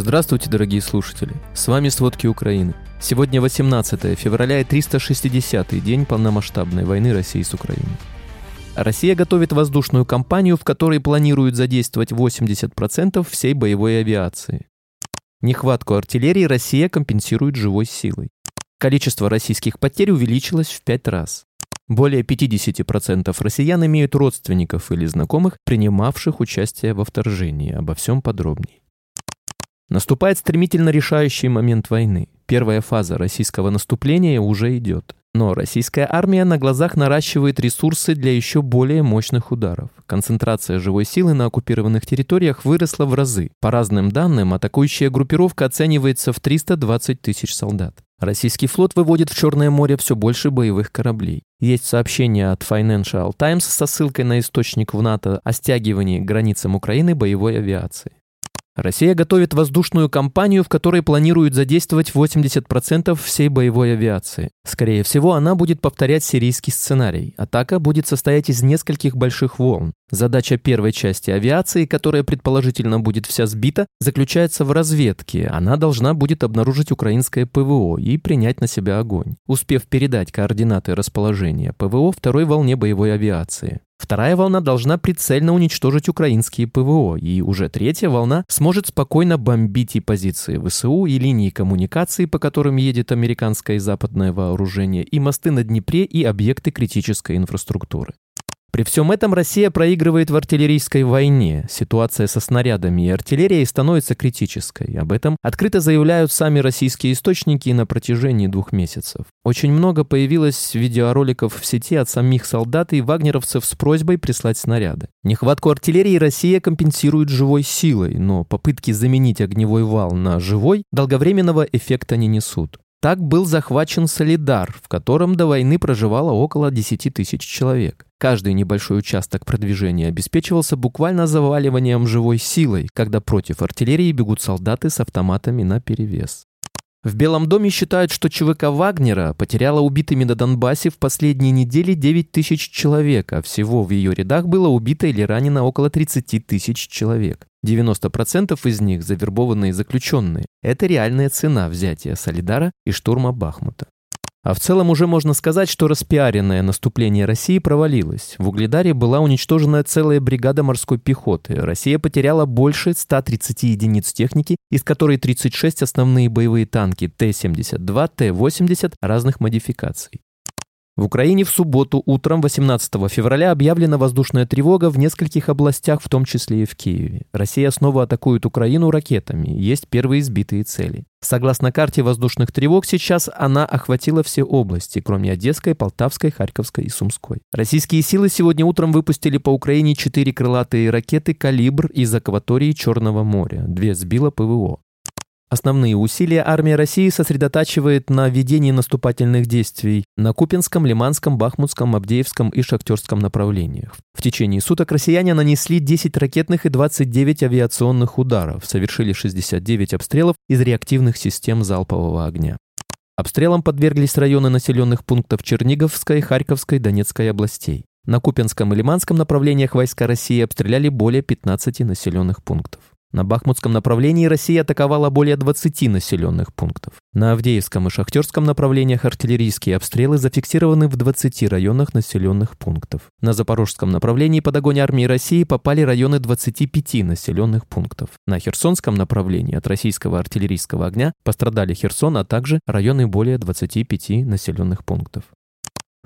Здравствуйте, дорогие слушатели! С вами «Сводки Украины». Сегодня 18 февраля и 360-й день полномасштабной войны России с Украиной. Россия готовит воздушную кампанию, в которой планирует задействовать 80% всей боевой авиации. Нехватку артиллерии Россия компенсирует живой силой. Количество российских потерь увеличилось в пять раз. Более 50% россиян имеют родственников или знакомых, принимавших участие во вторжении. Обо всем подробнее. Наступает стремительно решающий момент войны. Первая фаза российского наступления уже идет. Но российская армия на глазах наращивает ресурсы для еще более мощных ударов. Концентрация живой силы на оккупированных территориях выросла в разы. По разным данным, атакующая группировка оценивается в 320 тысяч солдат. Российский флот выводит в Черное море все больше боевых кораблей. Есть сообщение от Financial Times со ссылкой на источник в НАТО о стягивании к границам Украины боевой авиации. Россия готовит воздушную кампанию, в которой планирует задействовать 80% всей боевой авиации. Скорее всего, она будет повторять сирийский сценарий. Атака будет состоять из нескольких больших волн. Задача первой части авиации, которая предположительно будет вся сбита, заключается в разведке. Она должна будет обнаружить украинское ПВО и принять на себя огонь, успев передать координаты расположения ПВО второй волне боевой авиации. Вторая волна должна прицельно уничтожить украинские ПВО, и уже третья волна сможет спокойно бомбить и позиции ВСУ, и линии коммуникации, по которым едет американское и западное вооружение, и мосты на Днепре, и объекты критической инфраструктуры. При всем этом Россия проигрывает в артиллерийской войне. Ситуация со снарядами и артиллерией становится критической. Об этом открыто заявляют сами российские источники на протяжении двух месяцев. Очень много появилось видеороликов в сети от самих солдат и вагнеровцев с просьбой прислать снаряды. Нехватку артиллерии Россия компенсирует живой силой, но попытки заменить огневой вал на живой долговременного эффекта не несут. Так был захвачен Солидар, в котором до войны проживало около 10 тысяч человек. Каждый небольшой участок продвижения обеспечивался буквально заваливанием живой силой, когда против артиллерии бегут солдаты с автоматами на перевес. В Белом доме считают, что ЧВК Вагнера потеряла убитыми на Донбассе в последние недели 9 тысяч человек, а всего в ее рядах было убито или ранено около 30 тысяч человек. 90% из них завербованные заключенные. Это реальная цена взятия Солидара и штурма Бахмута. А в целом уже можно сказать, что распиаренное наступление России провалилось. В Угледаре была уничтожена целая бригада морской пехоты. Россия потеряла больше 130 единиц техники, из которой 36 основные боевые танки Т-72, Т-80 разных модификаций. В Украине в субботу утром 18 февраля объявлена воздушная тревога в нескольких областях, в том числе и в Киеве. Россия снова атакует Украину ракетами. Есть первые сбитые цели. Согласно карте воздушных тревог, сейчас она охватила все области, кроме Одесской, Полтавской, Харьковской и Сумской. Российские силы сегодня утром выпустили по Украине четыре крылатые ракеты «Калибр» из акватории Черного моря. Две сбила ПВО. Основные усилия армия России сосредотачивает на ведении наступательных действий на Купинском, Лиманском, Бахмутском, Абдеевском и Шахтерском направлениях. В течение суток россияне нанесли 10 ракетных и 29 авиационных ударов, совершили 69 обстрелов из реактивных систем залпового огня. Обстрелам подверглись районы населенных пунктов Черниговской, Харьковской, Донецкой областей. На Купинском и Лиманском направлениях войска России обстреляли более 15 населенных пунктов. На Бахмутском направлении Россия атаковала более 20 населенных пунктов. На Авдеевском и Шахтерском направлениях артиллерийские обстрелы зафиксированы в 20 районах населенных пунктов. На Запорожском направлении под огонь армии России попали районы 25 населенных пунктов. На Херсонском направлении от российского артиллерийского огня пострадали Херсон, а также районы более 25 населенных пунктов.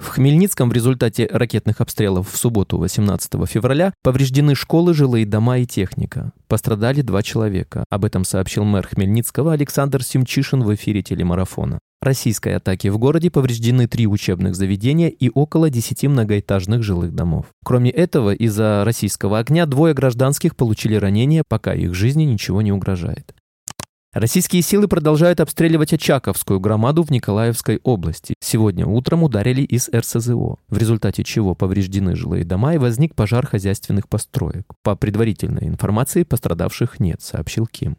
В Хмельницком в результате ракетных обстрелов в субботу 18 февраля повреждены школы, жилые дома и техника. Пострадали два человека. Об этом сообщил мэр Хмельницкого Александр Симчишин в эфире телемарафона. Российской атаке в городе повреждены три учебных заведения и около 10 многоэтажных жилых домов. Кроме этого, из-за российского огня двое гражданских получили ранения, пока их жизни ничего не угрожает. Российские силы продолжают обстреливать Очаковскую громаду в Николаевской области. Сегодня утром ударили из РСЗО, в результате чего повреждены жилые дома и возник пожар хозяйственных построек. По предварительной информации пострадавших нет, сообщил Ким.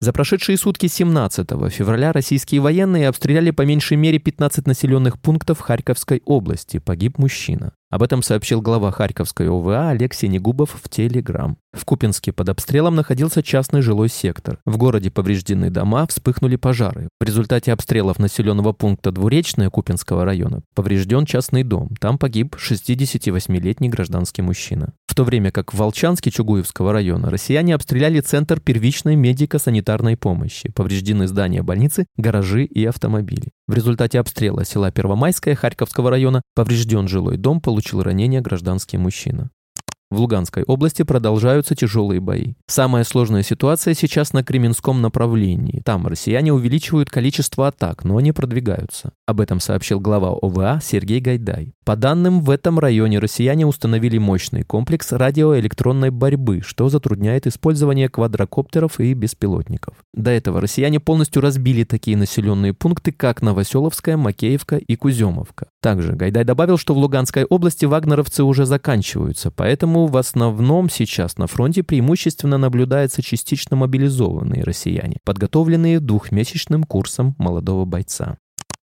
За прошедшие сутки 17 февраля российские военные обстреляли по меньшей мере 15 населенных пунктов Харьковской области. Погиб мужчина. Об этом сообщил глава Харьковской ОВА Алексей Негубов в Телеграм. В Купинске под обстрелом находился частный жилой сектор. В городе повреждены дома, вспыхнули пожары. В результате обстрелов населенного пункта Двуречное Купинского района поврежден частный дом. Там погиб 68-летний гражданский мужчина. В то время как в Волчанске Чугуевского района россияне обстреляли центр первичной медико-санитарной помощи. Повреждены здания больницы, гаражи и автомобили. В результате обстрела села Первомайское Харьковского района поврежден жилой дом, получил ранение гражданский мужчина. В Луганской области продолжаются тяжелые бои. Самая сложная ситуация сейчас на Кременском направлении. Там россияне увеличивают количество атак, но не продвигаются. Об этом сообщил глава ОВА Сергей Гайдай. По данным, в этом районе россияне установили мощный комплекс радиоэлектронной борьбы, что затрудняет использование квадрокоптеров и беспилотников. До этого россияне полностью разбили такие населенные пункты, как Новоселовская, Макеевка и Куземовка. Также Гайдай добавил, что в Луганской области вагнеровцы уже заканчиваются, в основном сейчас на фронте преимущественно наблюдаются частично мобилизованные россияне, подготовленные двухмесячным курсом молодого бойца.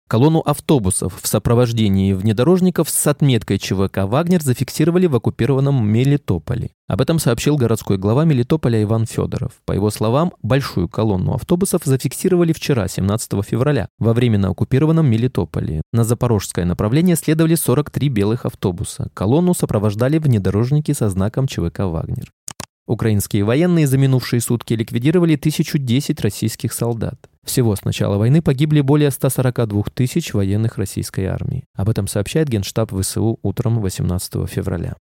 Колонну автобусов в сопровождении внедорожников с отметкой ЧВК «Вагнер» зафиксировали в оккупированном Мелитополе. Об этом сообщил городской глава Мелитополя Иван Федоров. По его словам, большую колонну автобусов зафиксировали вчера, 17 февраля, во временно оккупированном Мелитополе. На запорожское направление следовали 43 белых автобуса. Колонну сопровождали внедорожники со знаком ЧВК «Вагнер». Украинские военные за минувшие сутки ликвидировали 1010 российских солдат. Всего с начала войны погибли более 142 тысяч военных российской армии. Об этом сообщает Генштаб ВСУ утром 18 февраля.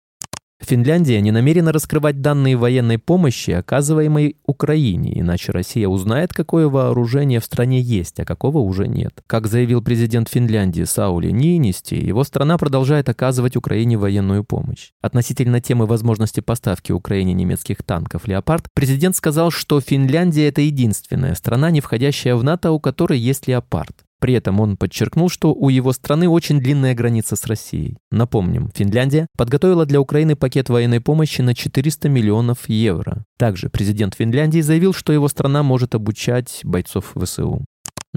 Финляндия не намерена раскрывать данные военной помощи, оказываемой Украине, иначе Россия узнает, какое вооружение в стране есть, а какого уже нет. Как заявил президент Финляндии Саули Ниинисти, его страна продолжает оказывать Украине военную помощь. Относительно темы возможности поставки Украине немецких танков «Леопард», президент сказал, что Финляндия – это единственная страна, не входящая в НАТО, у которой есть «Леопард». При этом он подчеркнул, что у его страны очень длинная граница с Россией. Напомним, Финляндия подготовила для Украины пакет военной помощи на 400 миллионов евро. Также президент Финляндии заявил, что его страна может обучать бойцов ВСУ.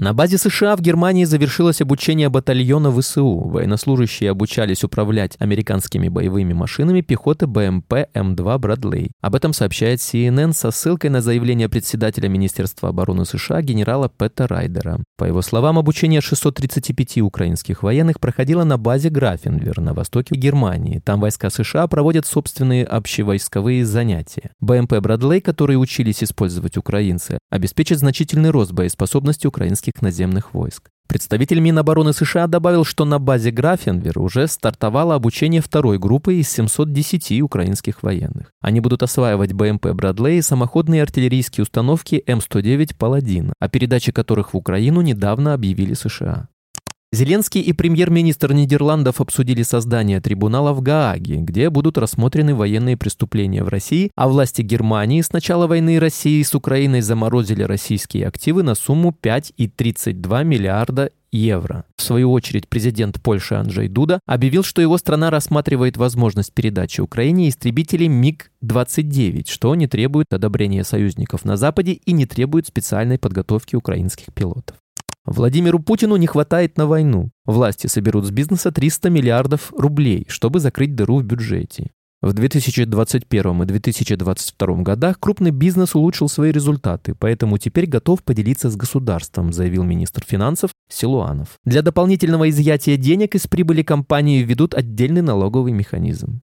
На базе США в Германии завершилось обучение батальона ВСУ. Военнослужащие обучались управлять американскими боевыми машинами пехоты БМП М2 Брадлей. Об этом сообщает CNN со ссылкой на заявление председателя Министерства обороны США генерала Пэта Райдера. По его словам, обучение 635 украинских военных проходило на базе Графенвер на востоке Германии. Там войска США проводят собственные общевойсковые занятия. БМП Брадлей, которые учились использовать украинцы, обеспечит значительный рост боеспособности украинских российских наземных войск. Представитель Минобороны США добавил, что на базе Графенвер уже стартовало обучение второй группы из 710 украинских военных. Они будут осваивать БМП «Брадлей» и самоходные артиллерийские установки М109 «Паладин», о передаче которых в Украину недавно объявили США. Зеленский и премьер-министр Нидерландов обсудили создание трибунала в Гааге, где будут рассмотрены военные преступления в России, а власти Германии с начала войны России с Украиной заморозили российские активы на сумму 5,32 миллиарда евро. В свою очередь, президент Польши Анджей Дуда объявил, что его страна рассматривает возможность передачи Украине истребителей МиГ-29, что не требует одобрения союзников на Западе и не требует специальной подготовки украинских пилотов. Владимиру Путину не хватает на войну. Власти соберут с бизнеса 300 миллиардов рублей, чтобы закрыть дыру в бюджете. В 2021 и 2022 годах крупный бизнес улучшил свои результаты, поэтому теперь готов поделиться с государством, заявил министр финансов Силуанов. Для дополнительного изъятия денег из прибыли компании введут отдельный налоговый механизм.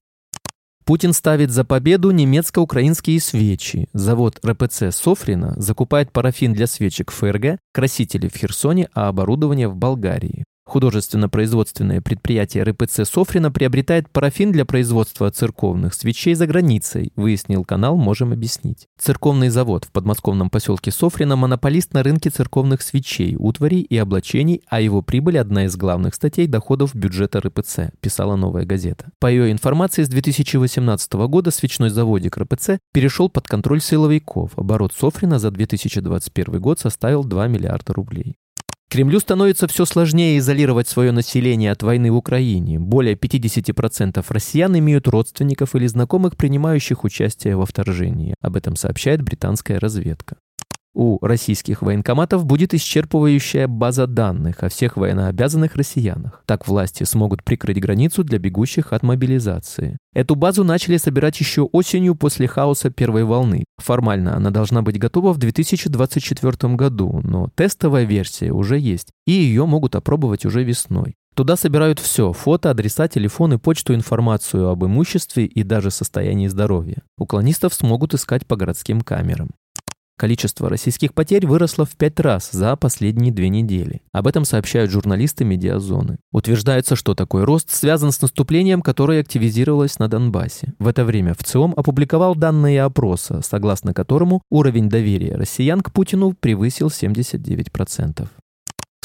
Путин ставит за победу немецко-украинские свечи. Завод РПЦ Софрина закупает парафин для свечек ФРГ, красители в Херсоне, а оборудование в Болгарии. Художественно-производственное предприятие РПЦ Софрина приобретает парафин для производства церковных свечей за границей, выяснил канал «Можем объяснить». Церковный завод в подмосковном поселке Софрина – монополист на рынке церковных свечей, утварей и облачений, а его прибыль – одна из главных статей доходов бюджета РПЦ, писала «Новая газета». По ее информации, с 2018 года свечной заводик РПЦ перешел под контроль силовиков. Оборот Софрина за 2021 год составил 2 миллиарда рублей. Кремлю становится все сложнее изолировать свое население от войны в Украине. Более 50% россиян имеют родственников или знакомых, принимающих участие во вторжении. Об этом сообщает британская разведка. У российских военкоматов будет исчерпывающая база данных о всех военнообязанных россиянах. Так власти смогут прикрыть границу для бегущих от мобилизации. Эту базу начали собирать еще осенью после хаоса первой волны. Формально она должна быть готова в 2024 году, но тестовая версия уже есть, и ее могут опробовать уже весной. Туда собирают все – фото, адреса, телефоны, почту, информацию об имуществе и даже состоянии здоровья. Уклонистов смогут искать по городским камерам. Количество российских потерь выросло в пять раз за последние две недели. Об этом сообщают журналисты медиазоны. Утверждается, что такой рост связан с наступлением, которое активизировалось на Донбассе. В это время ВЦИОМ опубликовал данные опроса, согласно которому уровень доверия россиян к Путину превысил 79%.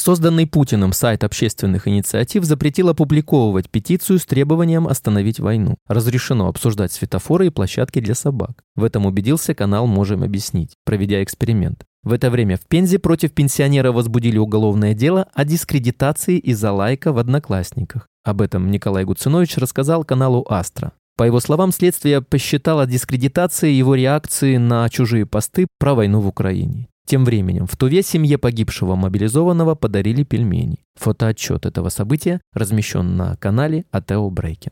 Созданный Путиным сайт общественных инициатив запретил опубликовывать петицию с требованием остановить войну. Разрешено обсуждать светофоры и площадки для собак. В этом убедился канал «Можем объяснить», проведя эксперимент. В это время в Пензе против пенсионера возбудили уголовное дело о дискредитации из-за лайка в «Одноклассниках». Об этом Николай Гуцинович рассказал каналу «Астра». По его словам, следствие посчитало дискредитацией его реакции на чужие посты про войну в Украине. Тем временем в Туве семье погибшего мобилизованного подарили пельмени. Фотоотчет этого события размещен на канале Атео Брейкин.